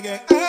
reggae.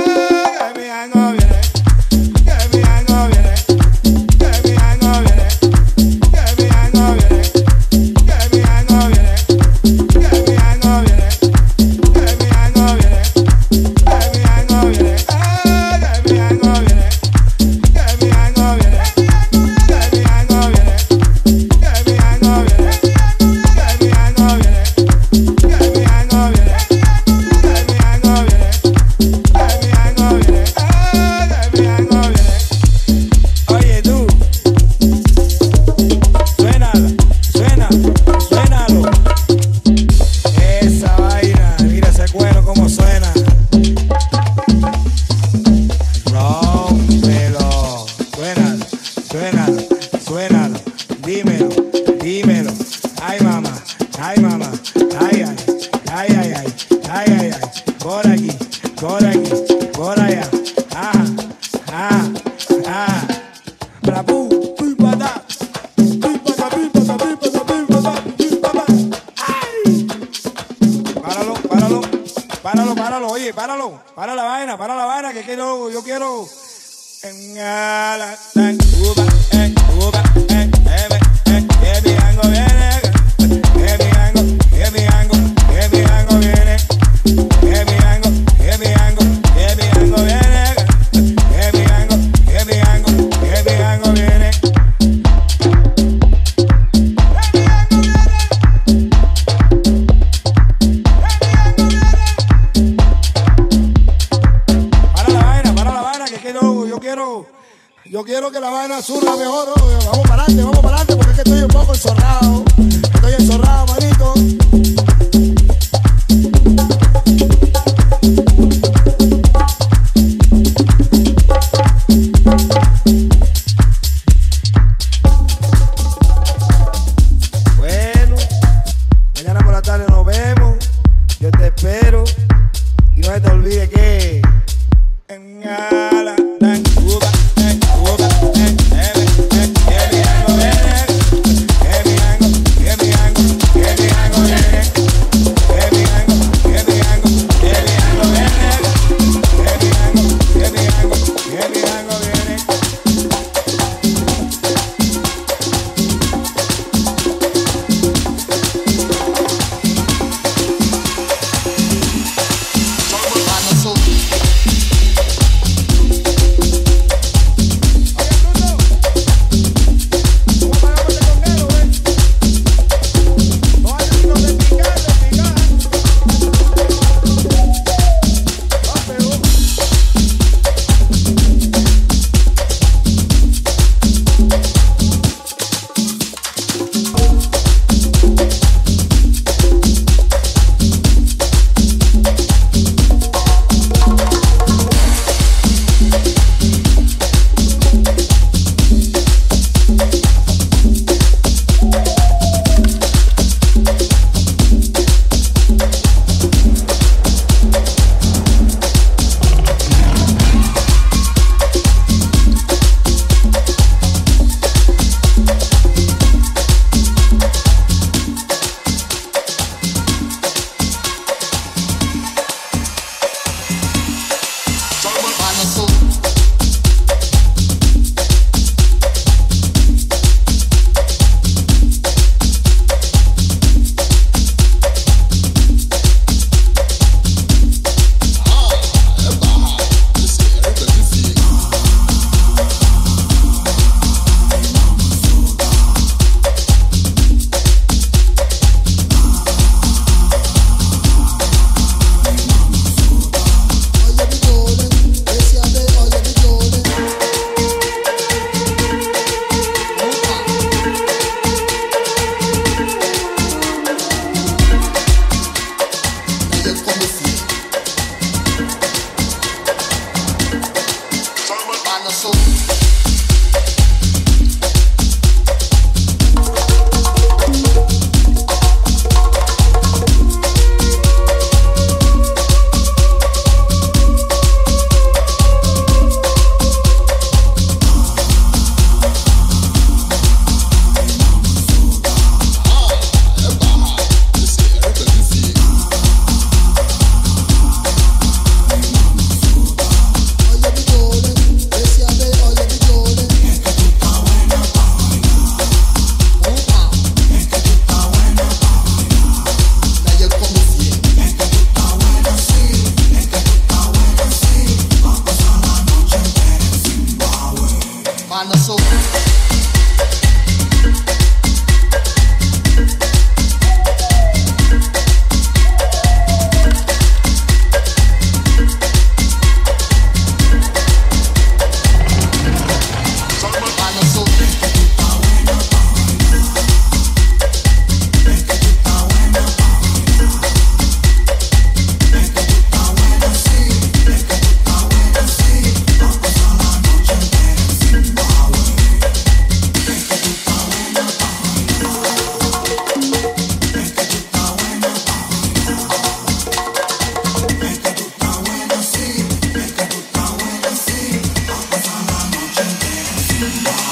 Bye.